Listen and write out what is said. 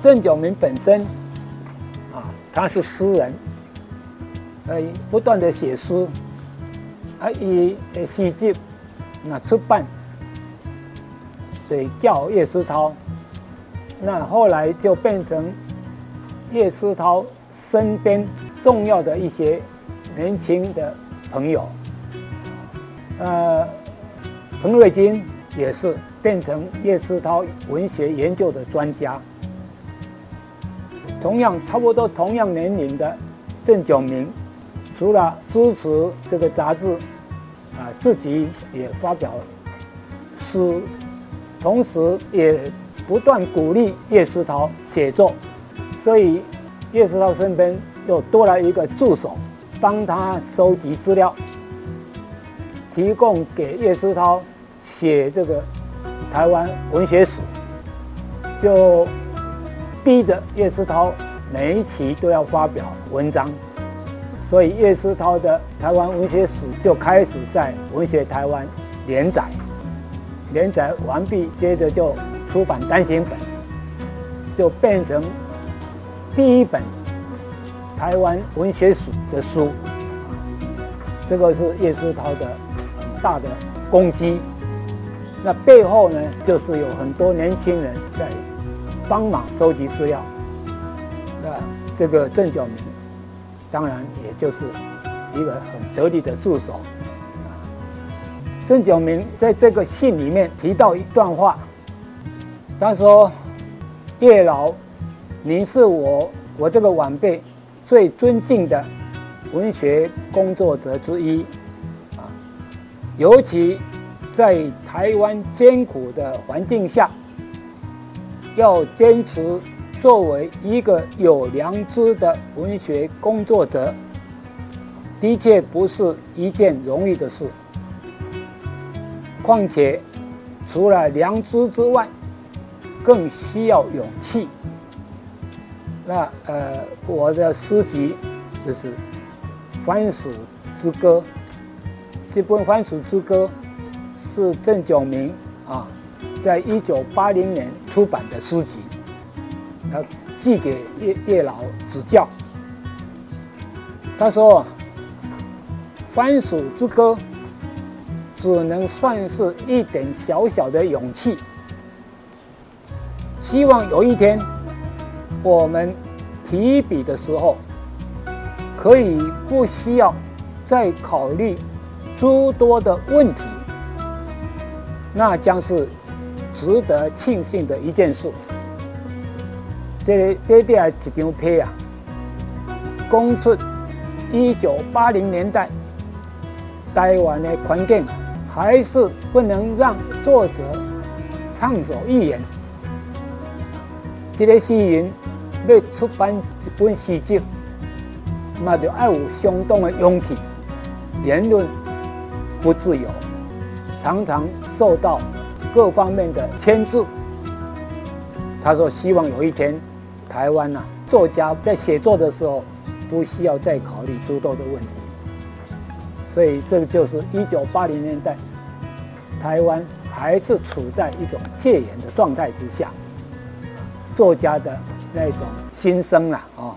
郑九明本身啊，他是诗人，呃，不断的写诗，啊，以诗集那出版，对，叫叶思涛，那后来就变成叶思涛身边重要的一些年轻的朋友，呃，彭瑞金也是变成叶思涛文学研究的专家。同样差不多同样年龄的郑九明，除了支持这个杂志，啊，自己也发表诗，同时也不断鼓励叶思涛写作，所以叶思涛身边又多了一个助手，帮他收集资料，提供给叶思涛写这个台湾文学史，就。逼着叶思涛每一期都要发表文章，所以叶思涛的台湾文学史就开始在《文学台湾》连载，连载完毕，接着就出版单行本，就变成第一本台湾文学史的书。这个是叶思涛的很大的功绩。那背后呢，就是有很多年轻人在。帮忙收集资料，那这个郑九明，当然也就是一个很得力的助手。郑九明在这个信里面提到一段话，他说：“叶老，您是我我这个晚辈最尊敬的文学工作者之一，啊，尤其在台湾艰苦的环境下。”要坚持作为一个有良知的文学工作者，的确不是一件容易的事。况且，除了良知之外，更需要勇气。那呃，我的诗集就是《番薯之歌》，这本《番薯之歌》是郑九明啊。在一九八零年出版的书籍，他寄给叶叶老指教。他说：“番薯之歌只能算是一点小小的勇气。希望有一天，我们提笔的时候，可以不需要再考虑诸多的问题，那将是。”值得庆幸的一件事，这这底下一张片啊，讲出一九八零年代台湾的环境，还是不能让作者畅所欲言。这个诗人要出版一本诗集，那就要有相当的勇气。言论不自由，常常受到。各方面的签字。他说：“希望有一天，台湾呐，作家在写作的时候，不需要再考虑诸多的问题。所以，这个就是一九八零年代，台湾还是处在一种戒严的状态之下，作家的那种心声了啊。”